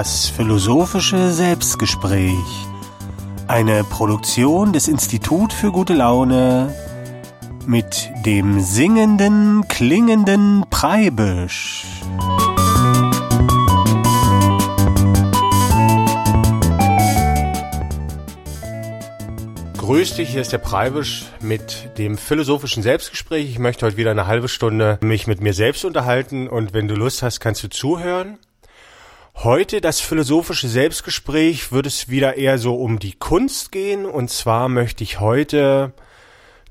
Das philosophische Selbstgespräch. Eine Produktion des Institut für gute Laune mit dem singenden, klingenden Preibisch. Grüß dich, hier ist der Preibisch mit dem philosophischen Selbstgespräch. Ich möchte heute wieder eine halbe Stunde mich mit mir selbst unterhalten und wenn du Lust hast, kannst du zuhören. Heute das philosophische Selbstgespräch wird es wieder eher so um die Kunst gehen und zwar möchte ich heute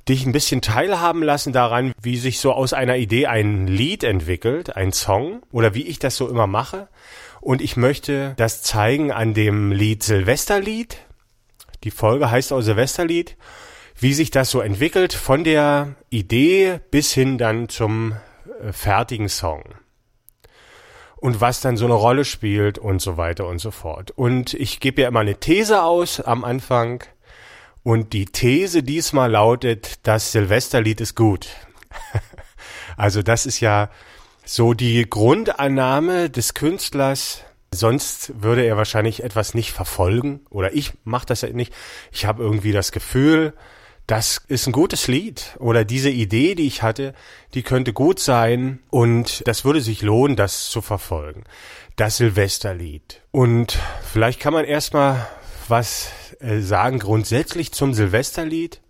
dich ein bisschen teilhaben lassen daran, wie sich so aus einer Idee ein Lied entwickelt, ein Song oder wie ich das so immer mache. Und ich möchte das zeigen an dem Lied Silvesterlied die Folge heißt auch Silvesterlied, wie sich das so entwickelt von der Idee bis hin dann zum äh, fertigen Song. Und was dann so eine Rolle spielt und so weiter und so fort. Und ich gebe ja immer eine These aus am Anfang. Und die These diesmal lautet, das Silvesterlied ist gut. also das ist ja so die Grundannahme des Künstlers, Sonst würde er wahrscheinlich etwas nicht verfolgen oder ich mache das ja nicht. Ich habe irgendwie das Gefühl, das ist ein gutes Lied oder diese Idee, die ich hatte, die könnte gut sein und das würde sich lohnen, das zu verfolgen. Das Silvesterlied. Und vielleicht kann man erstmal was äh, sagen grundsätzlich zum Silvesterlied.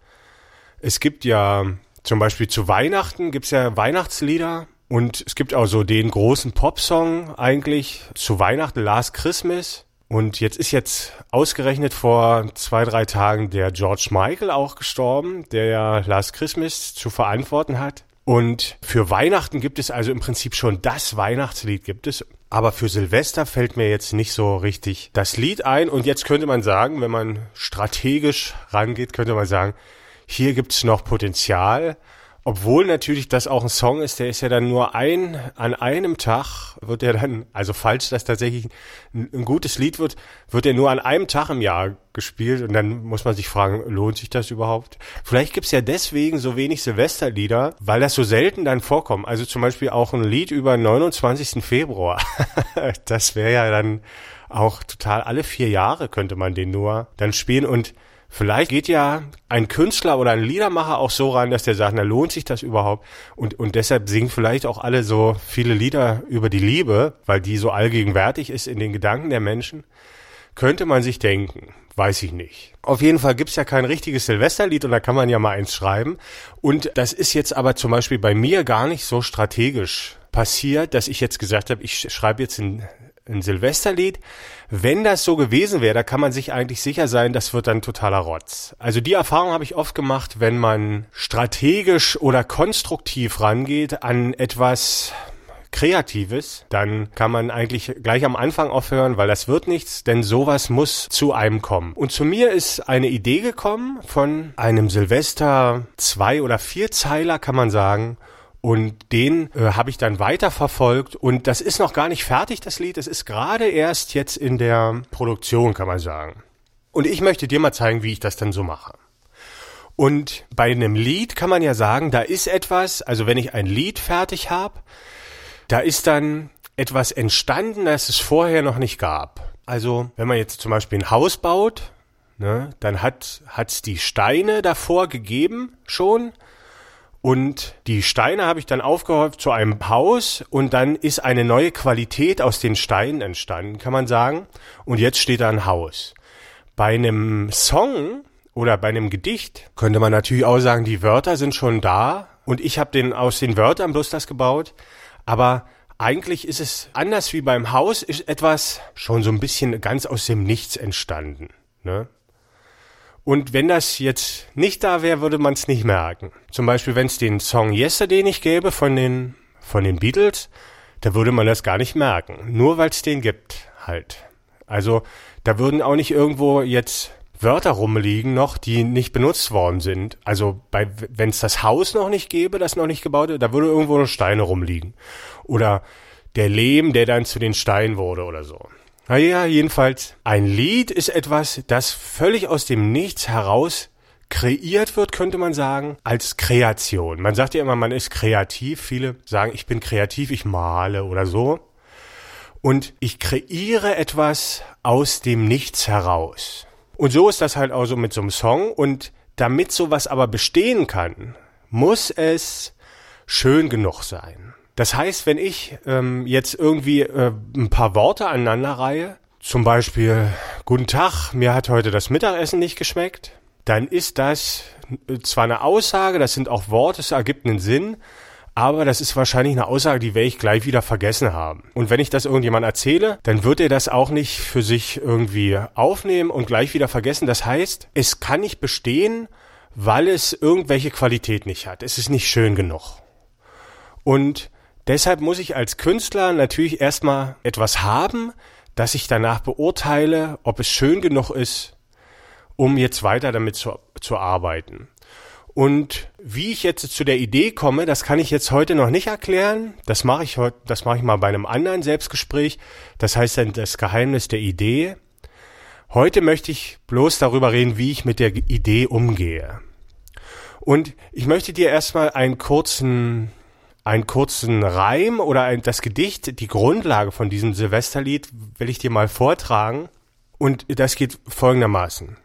Es gibt ja zum Beispiel zu Weihnachten gibt's ja Weihnachtslieder und es gibt auch so den großen Popsong eigentlich zu Weihnachten, Last Christmas. Und jetzt ist jetzt ausgerechnet vor zwei, drei Tagen der George Michael auch gestorben, der ja Last Christmas zu verantworten hat. Und für Weihnachten gibt es also im Prinzip schon das Weihnachtslied gibt es. Aber für Silvester fällt mir jetzt nicht so richtig das Lied ein. Und jetzt könnte man sagen, wenn man strategisch rangeht, könnte man sagen, hier gibt es noch Potenzial. Obwohl natürlich das auch ein Song ist, der ist ja dann nur ein, an einem Tag wird er dann, also falls das tatsächlich ein, ein, gutes Lied wird, wird er nur an einem Tag im Jahr gespielt und dann muss man sich fragen, lohnt sich das überhaupt? Vielleicht gibt's ja deswegen so wenig Silvesterlieder, weil das so selten dann vorkommt. Also zum Beispiel auch ein Lied über 29. Februar. das wäre ja dann auch total alle vier Jahre könnte man den nur dann spielen und Vielleicht geht ja ein Künstler oder ein Liedermacher auch so ran, dass der sagt, na lohnt sich das überhaupt? Und, und deshalb singen vielleicht auch alle so viele Lieder über die Liebe, weil die so allgegenwärtig ist in den Gedanken der Menschen. Könnte man sich denken, weiß ich nicht. Auf jeden Fall gibt's ja kein richtiges Silvesterlied und da kann man ja mal eins schreiben. Und das ist jetzt aber zum Beispiel bei mir gar nicht so strategisch passiert, dass ich jetzt gesagt habe, ich schreibe jetzt ein ein Silvesterlied. Wenn das so gewesen wäre, da kann man sich eigentlich sicher sein, das wird dann totaler Rotz. Also die Erfahrung habe ich oft gemacht, wenn man strategisch oder konstruktiv rangeht an etwas Kreatives, dann kann man eigentlich gleich am Anfang aufhören, weil das wird nichts, denn sowas muss zu einem kommen. Und zu mir ist eine Idee gekommen von einem Silvester zwei oder vier Zeiler, kann man sagen, und den äh, habe ich dann weiterverfolgt und das ist noch gar nicht fertig, das Lied. Es ist gerade erst jetzt in der Produktion, kann man sagen. Und ich möchte dir mal zeigen, wie ich das dann so mache. Und bei einem Lied kann man ja sagen, da ist etwas, also wenn ich ein Lied fertig habe, da ist dann etwas entstanden, das es vorher noch nicht gab. Also wenn man jetzt zum Beispiel ein Haus baut, ne, dann hat es die Steine davor gegeben schon und die Steine habe ich dann aufgehäuft zu einem Haus und dann ist eine neue Qualität aus den Steinen entstanden, kann man sagen. Und jetzt steht da ein Haus. Bei einem Song oder bei einem Gedicht könnte man natürlich auch sagen, die Wörter sind schon da und ich habe den aus den Wörtern bloß das gebaut. Aber eigentlich ist es anders wie beim Haus, ist etwas schon so ein bisschen ganz aus dem Nichts entstanden. Ne? Und wenn das jetzt nicht da wäre, würde man es nicht merken. Zum Beispiel, wenn es den Song Yesterday nicht gäbe von den, von den Beatles, da würde man das gar nicht merken. Nur weil es den gibt, halt. Also, da würden auch nicht irgendwo jetzt Wörter rumliegen noch, die nicht benutzt worden sind. Also bei, wenn es das Haus noch nicht gäbe, das noch nicht gebaut ist, da würde irgendwo noch Steine rumliegen. Oder der Lehm, der dann zu den Steinen wurde oder so. Naja, jedenfalls, ein Lied ist etwas, das völlig aus dem Nichts heraus kreiert wird, könnte man sagen, als Kreation. Man sagt ja immer, man ist kreativ. Viele sagen, ich bin kreativ, ich male oder so. und ich kreiere etwas aus dem Nichts heraus. Und so ist das halt auch so mit so einem Song und damit sowas aber bestehen kann, muss es schön genug sein. Das heißt, wenn ich ähm, jetzt irgendwie äh, ein paar Worte aneinander reihe, zum Beispiel, guten Tag, mir hat heute das Mittagessen nicht geschmeckt, dann ist das zwar eine Aussage, das sind auch Worte, es ergibt einen Sinn, aber das ist wahrscheinlich eine Aussage, die werde ich gleich wieder vergessen haben. Und wenn ich das irgendjemand erzähle, dann wird er das auch nicht für sich irgendwie aufnehmen und gleich wieder vergessen. Das heißt, es kann nicht bestehen, weil es irgendwelche Qualität nicht hat. Es ist nicht schön genug. Und deshalb muss ich als Künstler natürlich erstmal etwas haben, dass ich danach beurteile, ob es schön genug ist, um jetzt weiter damit zu, zu arbeiten. Und wie ich jetzt zu der Idee komme, das kann ich jetzt heute noch nicht erklären. Das mache ich heute, das mache ich mal bei einem anderen Selbstgespräch. Das heißt dann das Geheimnis der Idee. Heute möchte ich bloß darüber reden, wie ich mit der Idee umgehe. Und ich möchte dir erstmal einen kurzen, einen kurzen Reim oder ein, das Gedicht, die Grundlage von diesem Silvesterlied, will ich dir mal vortragen. Und das geht folgendermaßen.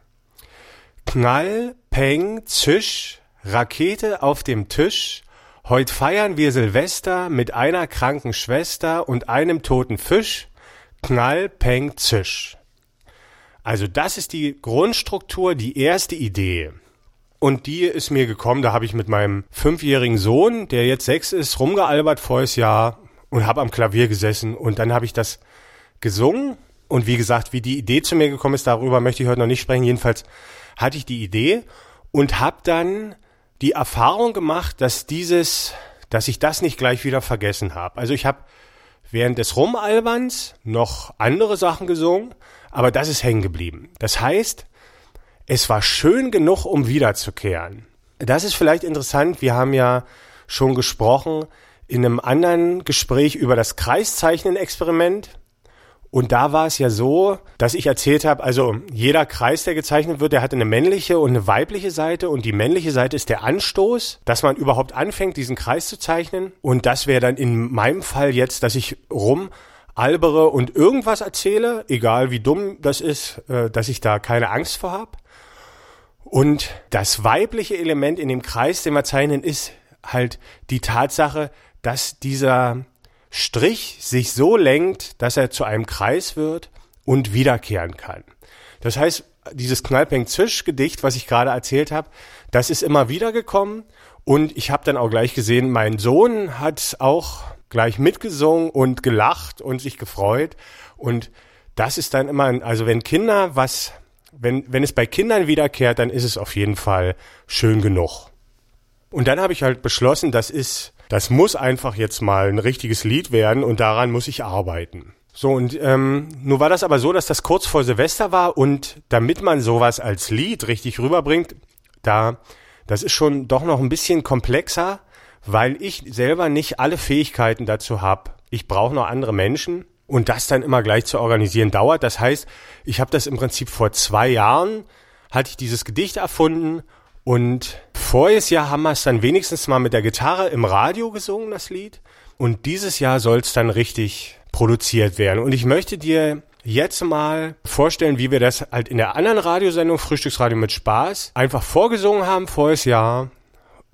Knall, Peng, Zisch, Rakete auf dem Tisch. Heut feiern wir Silvester mit einer kranken Schwester und einem toten Fisch. Knall, Peng, Zisch. Also das ist die Grundstruktur, die erste Idee. Und die ist mir gekommen, da habe ich mit meinem fünfjährigen Sohn, der jetzt sechs ist, rumgealbert voriges Jahr und habe am Klavier gesessen und dann habe ich das gesungen. Und wie gesagt, wie die Idee zu mir gekommen ist, darüber möchte ich heute noch nicht sprechen. Jedenfalls hatte ich die Idee und habe dann die Erfahrung gemacht, dass dieses, dass ich das nicht gleich wieder vergessen habe. Also ich habe während des Rumalberns noch andere Sachen gesungen, aber das ist hängen geblieben. Das heißt, es war schön genug, um wiederzukehren. Das ist vielleicht interessant. Wir haben ja schon gesprochen in einem anderen Gespräch über das Kreiszeichnen-Experiment. Und da war es ja so, dass ich erzählt habe, also jeder Kreis, der gezeichnet wird, der hat eine männliche und eine weibliche Seite und die männliche Seite ist der Anstoß, dass man überhaupt anfängt, diesen Kreis zu zeichnen. Und das wäre dann in meinem Fall jetzt, dass ich rum albere und irgendwas erzähle, egal wie dumm das ist, äh, dass ich da keine Angst vor habe. Und das weibliche Element in dem Kreis, den wir zeichnen, ist halt die Tatsache, dass dieser Strich sich so lenkt, dass er zu einem Kreis wird und wiederkehren kann. Das heißt, dieses Knallpeng-Zisch-Gedicht, was ich gerade erzählt habe, das ist immer wieder gekommen und ich habe dann auch gleich gesehen, mein Sohn hat auch gleich mitgesungen und gelacht und sich gefreut und das ist dann immer, also wenn Kinder was, wenn, wenn es bei Kindern wiederkehrt, dann ist es auf jeden Fall schön genug. Und dann habe ich halt beschlossen, das ist das muss einfach jetzt mal ein richtiges Lied werden und daran muss ich arbeiten. So, und ähm, nun war das aber so, dass das kurz vor Silvester war und damit man sowas als Lied richtig rüberbringt, da, das ist schon doch noch ein bisschen komplexer, weil ich selber nicht alle Fähigkeiten dazu habe. Ich brauche noch andere Menschen und das dann immer gleich zu organisieren dauert. Das heißt, ich habe das im Prinzip vor zwei Jahren, hatte ich dieses Gedicht erfunden und voriges Jahr haben wir es dann wenigstens mal mit der Gitarre im Radio gesungen, das Lied. Und dieses Jahr soll es dann richtig produziert werden. Und ich möchte dir jetzt mal vorstellen, wie wir das halt in der anderen Radiosendung Frühstücksradio mit Spaß einfach vorgesungen haben voriges Jahr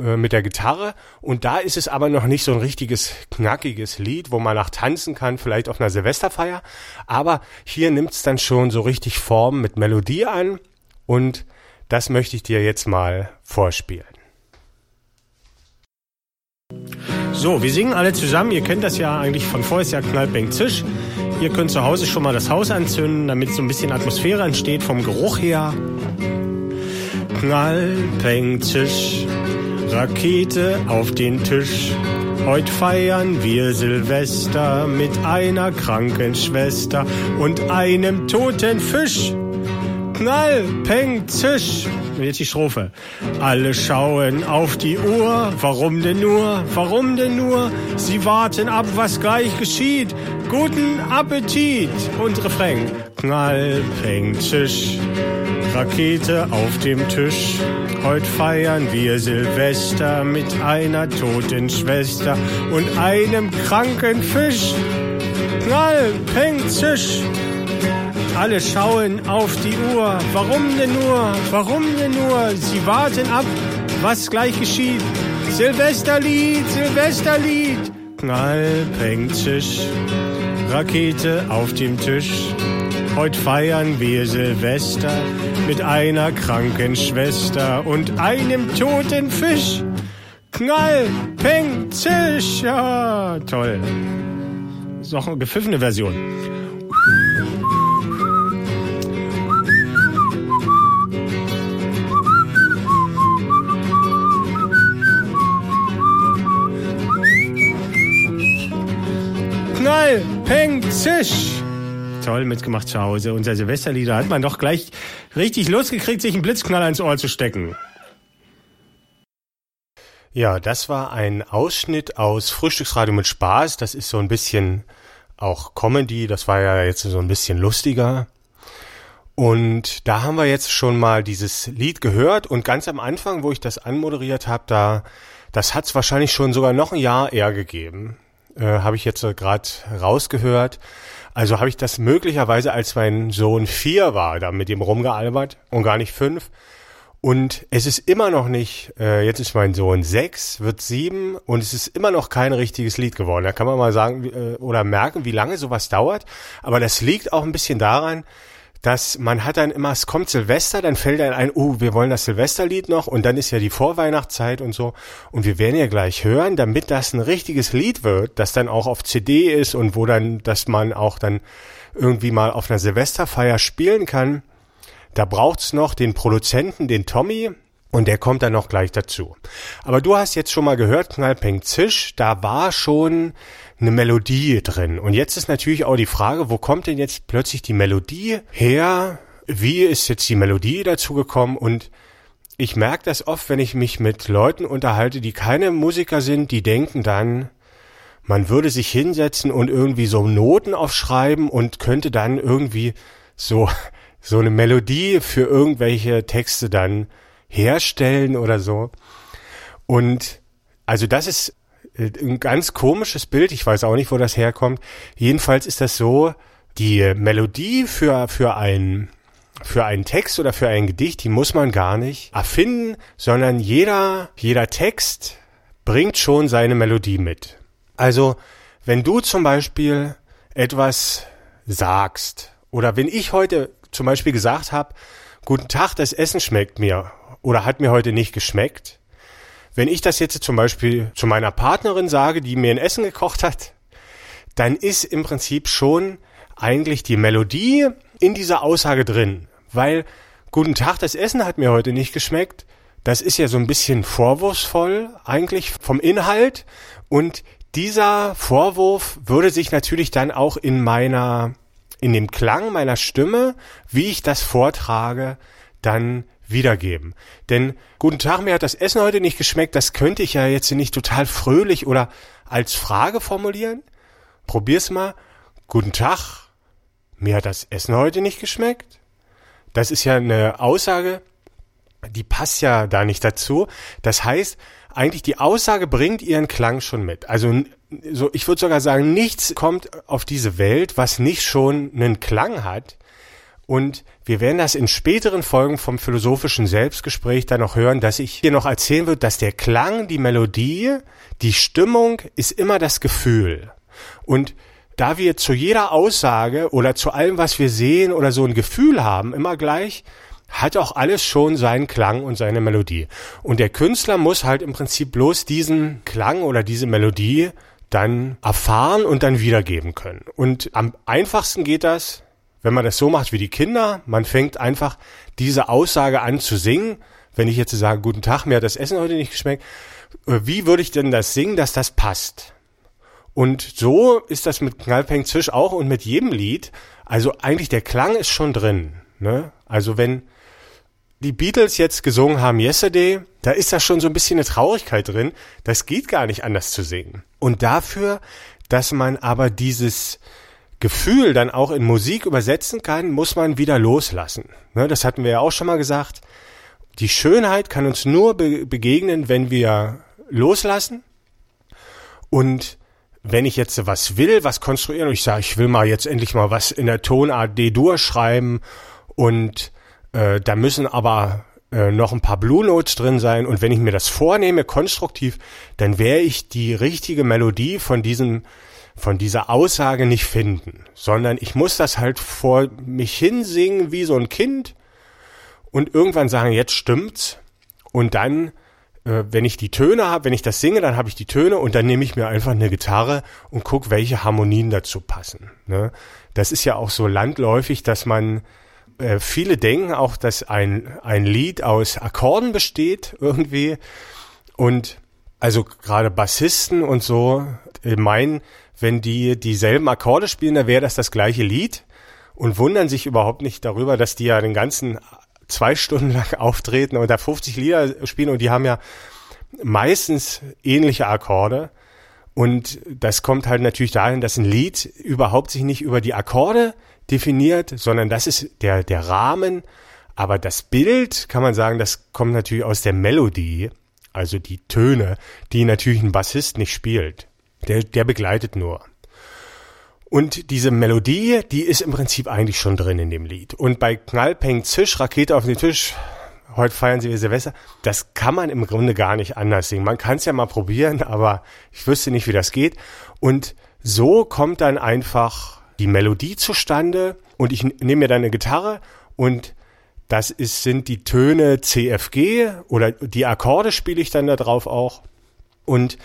äh, mit der Gitarre. Und da ist es aber noch nicht so ein richtiges knackiges Lied, wo man nach tanzen kann, vielleicht auf einer Silvesterfeier. Aber hier nimmt es dann schon so richtig Form mit Melodie an und das möchte ich dir jetzt mal vorspielen. So, wir singen alle zusammen. Ihr kennt das ja eigentlich von vorher, ist ja Knallbänk Zisch. Ihr könnt zu Hause schon mal das Haus anzünden, damit so ein bisschen Atmosphäre entsteht vom Geruch her. Knallbänk Zisch, Rakete auf den Tisch. Heute feiern wir Silvester mit einer kranken Schwester und einem toten Fisch. Knall, Peng, Zisch. Und jetzt die Strophe. Alle schauen auf die Uhr. Warum denn nur? Warum denn nur? Sie warten ab, was gleich geschieht. Guten Appetit. Und Refrain. Knall, Peng, Zisch. Rakete auf dem Tisch. Heute feiern wir Silvester mit einer toten Schwester und einem kranken Fisch. Knall, Peng, Zisch. Alle schauen auf die Uhr. Warum denn nur? Warum denn nur? Sie warten ab, was gleich geschieht. Silvesterlied, Silvesterlied. Knall, Peng, Zisch. Rakete auf dem Tisch. Heute feiern wir Silvester mit einer kranken Schwester und einem toten Fisch. Knall, Peng, Zisch. Ja, toll. ist auch eine gepfiffene Version. Knall, Peng, Zisch. Toll mitgemacht zu Hause. Unser Silvesterlieder hat man doch gleich richtig losgekriegt, sich einen Blitzknall ans Ohr zu stecken. Ja, das war ein Ausschnitt aus Frühstücksradio mit Spaß. Das ist so ein bisschen auch Comedy. Das war ja jetzt so ein bisschen lustiger. Und da haben wir jetzt schon mal dieses Lied gehört und ganz am Anfang, wo ich das anmoderiert habe, da das hat es wahrscheinlich schon sogar noch ein Jahr eher gegeben äh, habe ich jetzt äh, gerade rausgehört. Also habe ich das möglicherweise, als mein Sohn vier war, da mit ihm rumgealbert und gar nicht fünf. Und es ist immer noch nicht, äh, jetzt ist mein Sohn sechs, wird sieben und es ist immer noch kein richtiges Lied geworden. Da kann man mal sagen äh, oder merken, wie lange sowas dauert. Aber das liegt auch ein bisschen daran, dass man hat dann immer, es kommt Silvester, dann fällt einem ein, oh, wir wollen das Silvesterlied noch und dann ist ja die Vorweihnachtszeit und so und wir werden ja gleich hören, damit das ein richtiges Lied wird, das dann auch auf CD ist und wo dann, dass man auch dann irgendwie mal auf einer Silvesterfeier spielen kann. Da braucht's noch den Produzenten, den Tommy, und der kommt dann noch gleich dazu. Aber du hast jetzt schon mal gehört, Knallpeng Zisch, da war schon eine Melodie drin. Und jetzt ist natürlich auch die Frage, wo kommt denn jetzt plötzlich die Melodie her? Wie ist jetzt die Melodie dazu gekommen? Und ich merke das oft, wenn ich mich mit Leuten unterhalte, die keine Musiker sind, die denken dann, man würde sich hinsetzen und irgendwie so Noten aufschreiben und könnte dann irgendwie so, so eine Melodie für irgendwelche Texte dann herstellen oder so. Und also das ist ein ganz komisches Bild. Ich weiß auch nicht, wo das herkommt. Jedenfalls ist das so, die Melodie für, für ein, für einen Text oder für ein Gedicht, die muss man gar nicht erfinden, sondern jeder, jeder Text bringt schon seine Melodie mit. Also, wenn du zum Beispiel etwas sagst, oder wenn ich heute zum Beispiel gesagt habe, guten Tag, das Essen schmeckt mir oder hat mir heute nicht geschmeckt. Wenn ich das jetzt zum Beispiel zu meiner Partnerin sage, die mir ein Essen gekocht hat, dann ist im Prinzip schon eigentlich die Melodie in dieser Aussage drin. Weil, guten Tag, das Essen hat mir heute nicht geschmeckt. Das ist ja so ein bisschen vorwurfsvoll eigentlich vom Inhalt. Und dieser Vorwurf würde sich natürlich dann auch in meiner, in dem Klang meiner Stimme, wie ich das vortrage, dann wiedergeben. Denn guten Tag, mir hat das Essen heute nicht geschmeckt, das könnte ich ja jetzt nicht total fröhlich oder als Frage formulieren. Probier's mal. Guten Tag, mir hat das Essen heute nicht geschmeckt. Das ist ja eine Aussage, die passt ja da nicht dazu. Das heißt, eigentlich die Aussage bringt ihren Klang schon mit. Also so, ich würde sogar sagen, nichts kommt auf diese Welt, was nicht schon einen Klang hat. Und wir werden das in späteren Folgen vom philosophischen Selbstgespräch dann noch hören, dass ich hier noch erzählen wird, dass der Klang, die Melodie, die Stimmung ist immer das Gefühl. Und da wir zu jeder Aussage oder zu allem, was wir sehen oder so ein Gefühl haben, immer gleich, hat auch alles schon seinen Klang und seine Melodie. Und der Künstler muss halt im Prinzip bloß diesen Klang oder diese Melodie dann erfahren und dann wiedergeben können. Und am einfachsten geht das, wenn man das so macht wie die Kinder, man fängt einfach diese Aussage an zu singen. Wenn ich jetzt sage, guten Tag, mir hat das Essen heute nicht geschmeckt, äh, wie würde ich denn das singen, dass das passt? Und so ist das mit Knallpeng Zisch auch und mit jedem Lied. Also eigentlich der Klang ist schon drin. Ne? Also wenn die Beatles jetzt gesungen haben Yesterday, da ist da schon so ein bisschen eine Traurigkeit drin. Das geht gar nicht anders zu singen. Und dafür, dass man aber dieses Gefühl dann auch in Musik übersetzen kann, muss man wieder loslassen. Ne, das hatten wir ja auch schon mal gesagt. Die Schönheit kann uns nur be begegnen, wenn wir loslassen. Und wenn ich jetzt was will, was konstruieren und ich sage, ich will mal jetzt endlich mal was in der Tonart D-Dur schreiben und äh, da müssen aber äh, noch ein paar Blue Notes drin sein und wenn ich mir das vornehme, konstruktiv, dann werde ich die richtige Melodie von diesem von dieser Aussage nicht finden, sondern ich muss das halt vor mich hinsingen wie so ein Kind und irgendwann sagen, jetzt stimmt's und dann äh, wenn ich die Töne habe, wenn ich das singe, dann habe ich die Töne und dann nehme ich mir einfach eine Gitarre und guck, welche Harmonien dazu passen. Ne? Das ist ja auch so landläufig, dass man äh, viele denken auch, dass ein ein Lied aus Akkorden besteht irgendwie und also gerade Bassisten und so äh, meinen, wenn die dieselben Akkorde spielen, dann wäre das das gleiche Lied und wundern sich überhaupt nicht darüber, dass die ja den ganzen zwei Stunden lang auftreten und da 50 Lieder spielen und die haben ja meistens ähnliche Akkorde. Und das kommt halt natürlich dahin, dass ein Lied überhaupt sich nicht über die Akkorde definiert, sondern das ist der, der Rahmen. Aber das Bild, kann man sagen, das kommt natürlich aus der Melodie, also die Töne, die natürlich ein Bassist nicht spielt. Der, der begleitet nur. Und diese Melodie, die ist im Prinzip eigentlich schon drin in dem Lied. Und bei Knallpeng Zisch, Rakete auf den Tisch, heute feiern sie Silvester, das kann man im Grunde gar nicht anders singen. Man kann es ja mal probieren, aber ich wüsste nicht, wie das geht. Und so kommt dann einfach die Melodie zustande und ich nehme mir dann eine Gitarre und das ist, sind die Töne CFG oder die Akkorde spiele ich dann da drauf auch. Und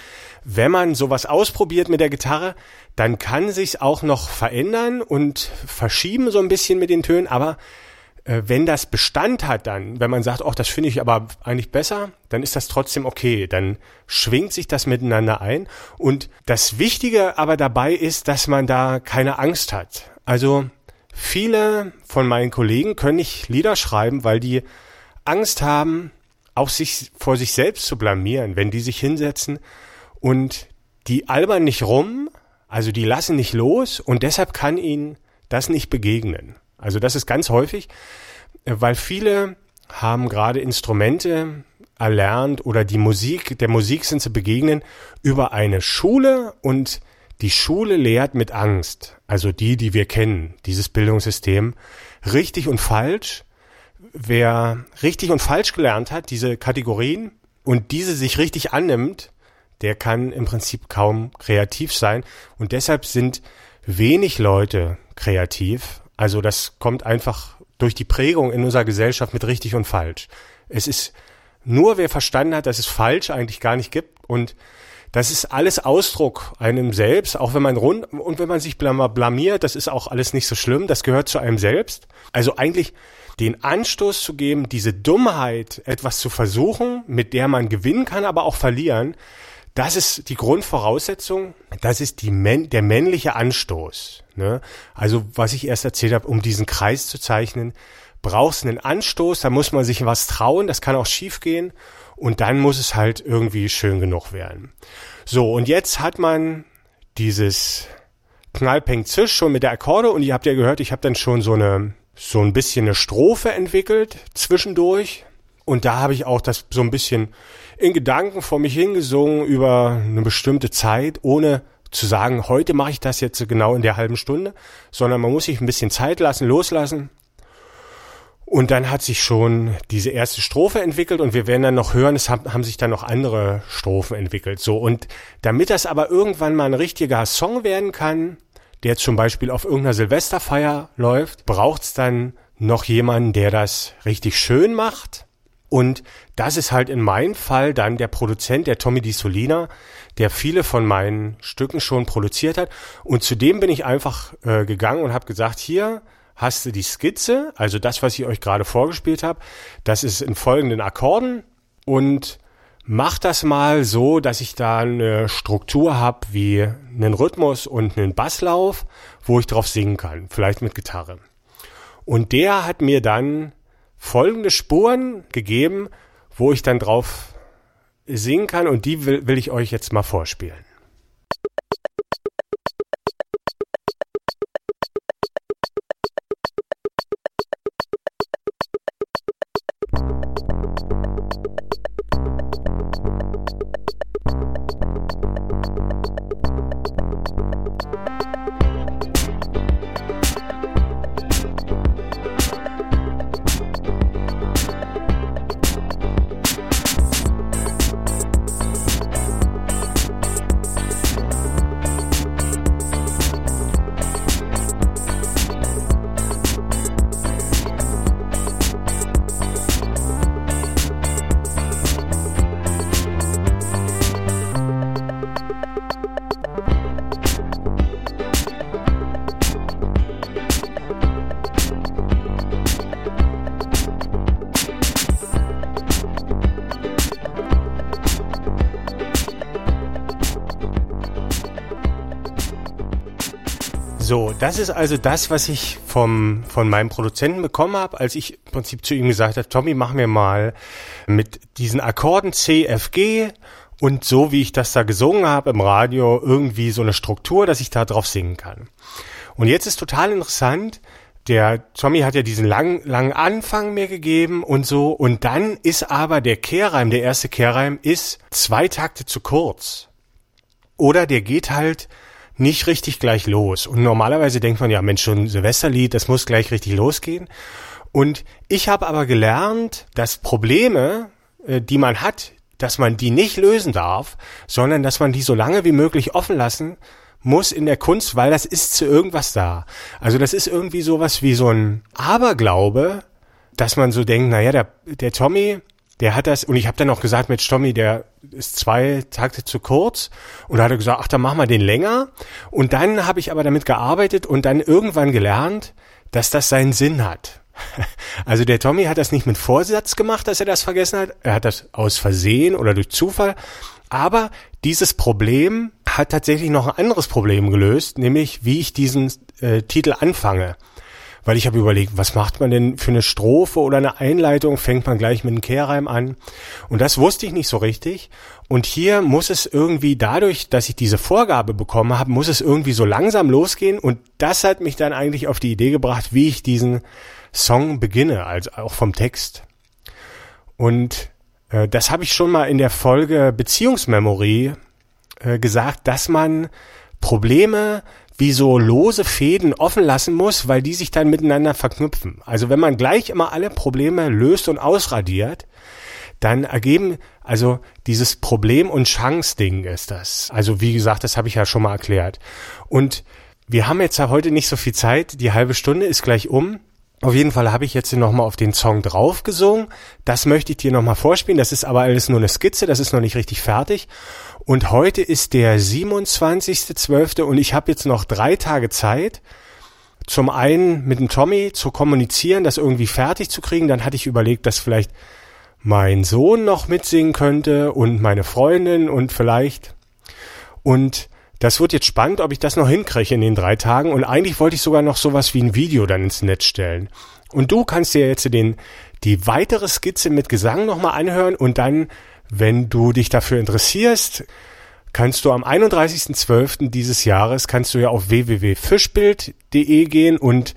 wenn man sowas ausprobiert mit der Gitarre, dann kann sich's auch noch verändern und verschieben so ein bisschen mit den Tönen, aber äh, wenn das Bestand hat dann, wenn man sagt, oh, das finde ich aber eigentlich besser, dann ist das trotzdem okay, dann schwingt sich das miteinander ein. Und das Wichtige aber dabei ist, dass man da keine Angst hat. Also viele von meinen Kollegen können nicht Lieder schreiben, weil die Angst haben, auch sich vor sich selbst zu blamieren, wenn die sich hinsetzen und die albern nicht rum, also die lassen nicht los und deshalb kann ihnen das nicht begegnen. Also das ist ganz häufig, weil viele haben gerade Instrumente erlernt oder die Musik, der Musik sind zu begegnen über eine Schule und die Schule lehrt mit Angst, also die, die wir kennen, dieses Bildungssystem, richtig und falsch wer richtig und falsch gelernt hat, diese Kategorien, und diese sich richtig annimmt, der kann im Prinzip kaum kreativ sein. Und deshalb sind wenig Leute kreativ. Also das kommt einfach durch die Prägung in unserer Gesellschaft mit richtig und falsch. Es ist nur wer verstanden hat, dass es falsch eigentlich gar nicht gibt und das ist alles Ausdruck einem selbst, auch wenn man rund und wenn man sich blamiert, das ist auch alles nicht so schlimm, das gehört zu einem selbst. Also eigentlich den Anstoß zu geben, diese Dummheit, etwas zu versuchen, mit der man gewinnen kann, aber auch verlieren, das ist die Grundvoraussetzung, das ist die, der männliche Anstoß. Ne? Also was ich erst erzählt habe, um diesen Kreis zu zeichnen, brauchst einen Anstoß, da muss man sich was trauen, das kann auch schief gehen und dann muss es halt irgendwie schön genug werden. So, und jetzt hat man dieses Knallpeng Zisch schon mit der Akkorde und ihr habt ja gehört, ich habe dann schon so eine so ein bisschen eine Strophe entwickelt zwischendurch. Und da habe ich auch das so ein bisschen in Gedanken vor mich hingesungen über eine bestimmte Zeit, ohne zu sagen, heute mache ich das jetzt genau in der halben Stunde, sondern man muss sich ein bisschen Zeit lassen, loslassen. Und dann hat sich schon diese erste Strophe entwickelt und wir werden dann noch hören, es haben, haben sich dann noch andere Strophen entwickelt. So und damit das aber irgendwann mal ein richtiger Song werden kann, der zum Beispiel auf irgendeiner Silvesterfeier läuft, braucht's dann noch jemanden, der das richtig schön macht. Und das ist halt in meinem Fall dann der Produzent, der Tommy Di Solina, der viele von meinen Stücken schon produziert hat. Und zu dem bin ich einfach äh, gegangen und habe gesagt, hier hast du die Skizze, also das, was ich euch gerade vorgespielt habe. Das ist in folgenden Akkorden und mach das mal so, dass ich da eine Struktur habe wie einen Rhythmus und einen Basslauf, wo ich drauf singen kann, vielleicht mit Gitarre. Und der hat mir dann folgende Spuren gegeben, wo ich dann drauf singen kann und die will, will ich euch jetzt mal vorspielen. So, das ist also das, was ich vom, von meinem Produzenten bekommen habe, als ich im Prinzip zu ihm gesagt habe, Tommy, mach mir mal mit diesen Akkorden C, F, G und so, wie ich das da gesungen habe im Radio, irgendwie so eine Struktur, dass ich da drauf singen kann. Und jetzt ist total interessant, der Tommy hat ja diesen langen, langen Anfang mir gegeben und so. Und dann ist aber der Kehrreim, der erste Kehrreim, ist zwei Takte zu kurz. Oder der geht halt nicht richtig gleich los. Und normalerweise denkt man ja, Mensch, schon Silvesterlied, das muss gleich richtig losgehen. Und ich habe aber gelernt, dass Probleme, äh, die man hat, dass man die nicht lösen darf, sondern dass man die so lange wie möglich offen lassen muss in der Kunst, weil das ist zu irgendwas da. Also das ist irgendwie sowas wie so ein Aberglaube, dass man so denkt, naja, der, der Tommy, der hat das, und ich habe dann auch gesagt, mit Tommy, der ist zwei Takte zu kurz. Und da hat er gesagt, ach, dann machen wir den länger. Und dann habe ich aber damit gearbeitet und dann irgendwann gelernt, dass das seinen Sinn hat. Also der Tommy hat das nicht mit Vorsatz gemacht, dass er das vergessen hat. Er hat das aus Versehen oder durch Zufall. Aber dieses Problem hat tatsächlich noch ein anderes Problem gelöst, nämlich wie ich diesen äh, Titel anfange. Weil ich habe überlegt, was macht man denn für eine Strophe oder eine Einleitung? Fängt man gleich mit einem Kehrreim an? Und das wusste ich nicht so richtig. Und hier muss es irgendwie dadurch, dass ich diese Vorgabe bekommen habe, muss es irgendwie so langsam losgehen. Und das hat mich dann eigentlich auf die Idee gebracht, wie ich diesen Song beginne, also auch vom Text. Und äh, das habe ich schon mal in der Folge Beziehungsmemory äh, gesagt, dass man Probleme wie so lose Fäden offen lassen muss, weil die sich dann miteinander verknüpfen. Also wenn man gleich immer alle Probleme löst und ausradiert, dann ergeben, also dieses Problem- und Chance-Ding ist das. Also wie gesagt, das habe ich ja schon mal erklärt. Und wir haben jetzt ja heute nicht so viel Zeit, die halbe Stunde ist gleich um. Auf jeden Fall habe ich jetzt nochmal auf den Song drauf gesungen. Das möchte ich dir nochmal vorspielen. Das ist aber alles nur eine Skizze, das ist noch nicht richtig fertig. Und heute ist der 27.12. und ich habe jetzt noch drei Tage Zeit, zum einen mit dem Tommy zu kommunizieren, das irgendwie fertig zu kriegen. Dann hatte ich überlegt, dass vielleicht mein Sohn noch mitsingen könnte und meine Freundin und vielleicht. Und das wird jetzt spannend, ob ich das noch hinkriege in den drei Tagen. Und eigentlich wollte ich sogar noch sowas wie ein Video dann ins Netz stellen. Und du kannst dir jetzt den, die weitere Skizze mit Gesang nochmal anhören und dann, wenn du dich dafür interessierst, kannst du am 31.12. dieses Jahres, kannst du ja auf www.fischbild.de gehen und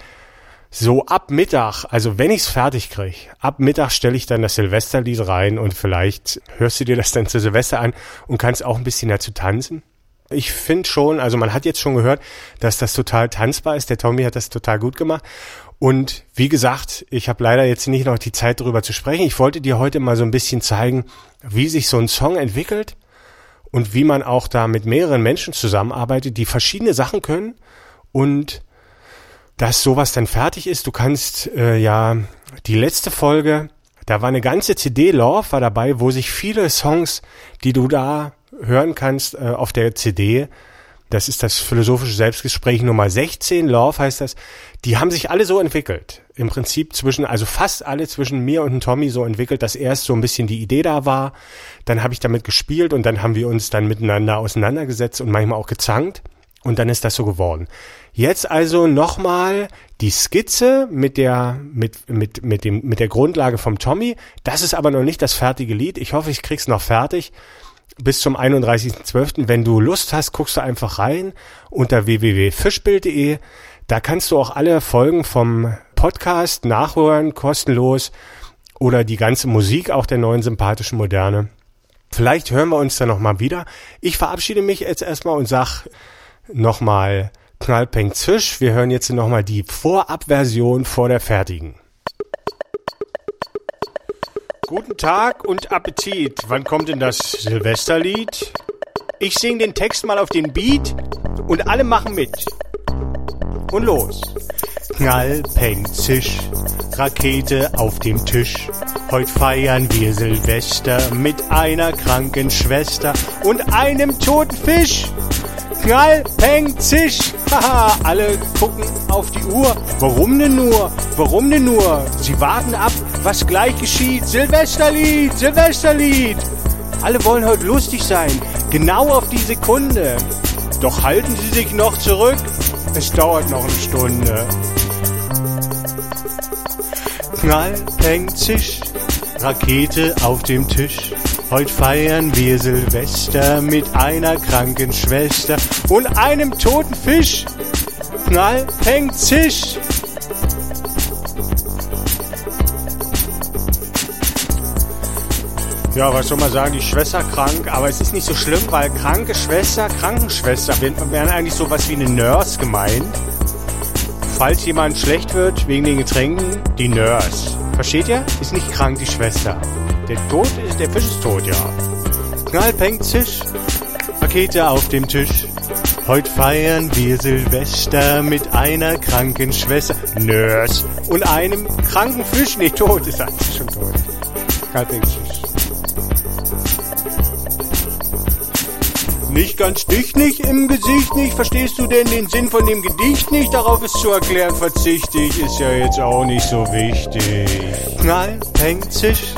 so ab Mittag, also wenn ich's fertig kriege, ab Mittag stelle ich dann das Silvesterlied rein und vielleicht hörst du dir das dann zu Silvester an und kannst auch ein bisschen dazu tanzen. Ich finde schon, also man hat jetzt schon gehört, dass das total tanzbar ist. Der Tommy hat das total gut gemacht. Und wie gesagt, ich habe leider jetzt nicht noch die Zeit darüber zu sprechen. Ich wollte dir heute mal so ein bisschen zeigen, wie sich so ein Song entwickelt und wie man auch da mit mehreren Menschen zusammenarbeitet, die verschiedene Sachen können und dass sowas dann fertig ist. Du kannst äh, ja die letzte Folge, da war eine ganze CD Love war dabei, wo sich viele Songs, die du da hören kannst äh, auf der CD. Das ist das philosophische Selbstgespräch Nummer 16, Love heißt das. Die haben sich alle so entwickelt. Im Prinzip zwischen, also fast alle zwischen mir und Tommy so entwickelt, dass erst so ein bisschen die Idee da war. Dann habe ich damit gespielt und dann haben wir uns dann miteinander auseinandergesetzt und manchmal auch gezankt. Und dann ist das so geworden. Jetzt also nochmal die Skizze mit der, mit, mit, mit dem, mit der Grundlage vom Tommy. Das ist aber noch nicht das fertige Lied. Ich hoffe, ich krieg's noch fertig bis zum 31.12. Wenn du Lust hast, guckst du einfach rein unter www.fischbild.de. Da kannst du auch alle Folgen vom Podcast nachhören, kostenlos oder die ganze Musik auch der neuen sympathischen Moderne. Vielleicht hören wir uns dann nochmal wieder. Ich verabschiede mich jetzt erstmal und sag nochmal Knallpeng Zisch. Wir hören jetzt nochmal die Vorabversion vor der fertigen. Guten Tag und Appetit. Wann kommt denn das Silvesterlied? Ich sing den Text mal auf den Beat und alle machen mit. Und los. Knall, Peng, Zisch, Rakete auf dem Tisch. Heute feiern wir Silvester mit einer kranken Schwester und einem toten Fisch. Knall, Peng, Zisch. Haha, alle gucken auf die Uhr. Warum denn nur? Warum denn nur? Sie warten ab, was gleich geschieht. Silvesterlied, Silvesterlied. Alle wollen heute lustig sein. Genau auf die Sekunde. Doch halten Sie sich noch zurück. es dauert noch eine Stunde. Knall, Peng, Zisch, Rakete auf dem Tisch. Heute feiern wir Silvester mit einer kranken Schwester und einem toten Fisch. Knall, Peng, Zisch. Ja, was soll man sagen, die Schwester krank, aber es ist nicht so schlimm, weil kranke Schwester, Krankenschwester wären eigentlich sowas wie eine Nurse gemeint. Falls jemand schlecht wird wegen den Getränken, die Nurse. Versteht ihr? Ist nicht krank die Schwester. Der Tod ist, der Fisch ist tot, ja. Knall, Peng, Zisch, Pakete auf dem Tisch. Heute feiern wir Silvester mit einer kranken Schwester, Nurse, und einem kranken Fisch. Nee, tot ist eigentlich schon tot. Knall, Peng. Nicht ganz dich nicht, im Gesicht nicht. Verstehst du denn den Sinn von dem Gedicht nicht? Darauf ist zu erklären verzichte ich, ist ja jetzt auch nicht so wichtig. Knall, Peng, Zisch,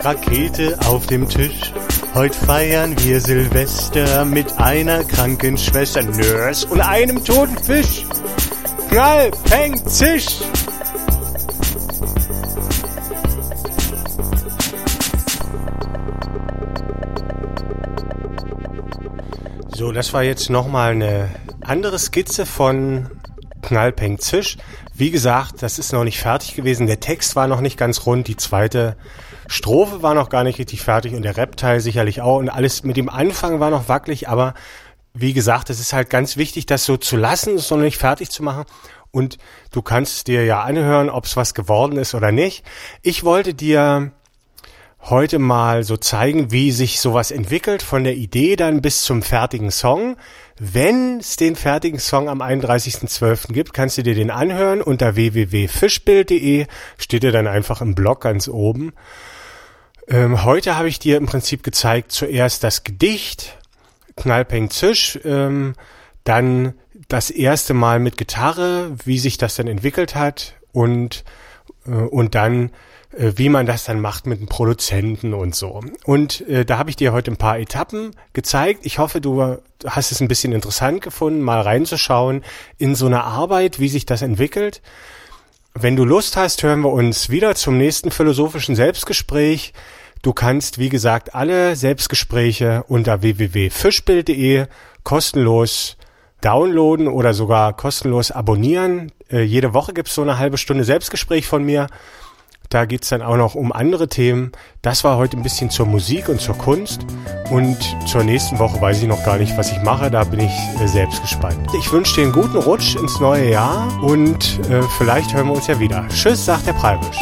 Rakete auf dem Tisch. Heute feiern wir Silvester mit einer kranken Schwester, Nurse und einem toten Fisch. Knall, Peng, Zisch. So, das war jetzt nochmal eine andere Skizze von Knallpeng Zisch. Wie gesagt, das ist noch nicht fertig gewesen. Der Text war noch nicht ganz rund. Die zweite Strophe war noch gar nicht richtig fertig und der Rap-Teil sicherlich auch. Und alles mit dem Anfang war noch wackelig, aber wie gesagt, es ist halt ganz wichtig, das so zu lassen, es noch nicht fertig zu machen. Und du kannst dir ja anhören, ob es was geworden ist oder nicht. Ich wollte dir heute mal so zeigen, wie sich sowas entwickelt, von der Idee dann bis zum fertigen Song. Wenn es den fertigen Song am 31.12. gibt, kannst du dir den anhören unter www.fischbild.de, steht er dann einfach im Blog ganz oben. Ähm, heute habe ich dir im Prinzip gezeigt, zuerst das Gedicht, Knallpeng Zisch, ähm, dann das erste Mal mit Gitarre, wie sich das dann entwickelt hat und, und dann äh, wie man das dann macht mit dem Produzenten und so. Und äh, da habe ich dir heute ein paar Etappen gezeigt. Ich hoffe, du hast es ein bisschen interessant gefunden, mal reinzuschauen in so eine Arbeit, wie sich das entwickelt. Wenn du Lust hast, hören wir uns wieder zum nächsten philosophischen Selbstgespräch. Du kannst, wie gesagt, alle Selbstgespräche unter www.fischbild.de kostenlos downloaden oder sogar kostenlos abonnieren. Äh, jede Woche gibt's so eine halbe Stunde Selbstgespräch von mir. Da geht's dann auch noch um andere Themen. Das war heute ein bisschen zur Musik und zur Kunst. Und zur nächsten Woche weiß ich noch gar nicht, was ich mache. Da bin ich äh, selbst gespannt. Ich wünsche dir einen guten Rutsch ins neue Jahr und äh, vielleicht hören wir uns ja wieder. Tschüss, sagt der Preibisch.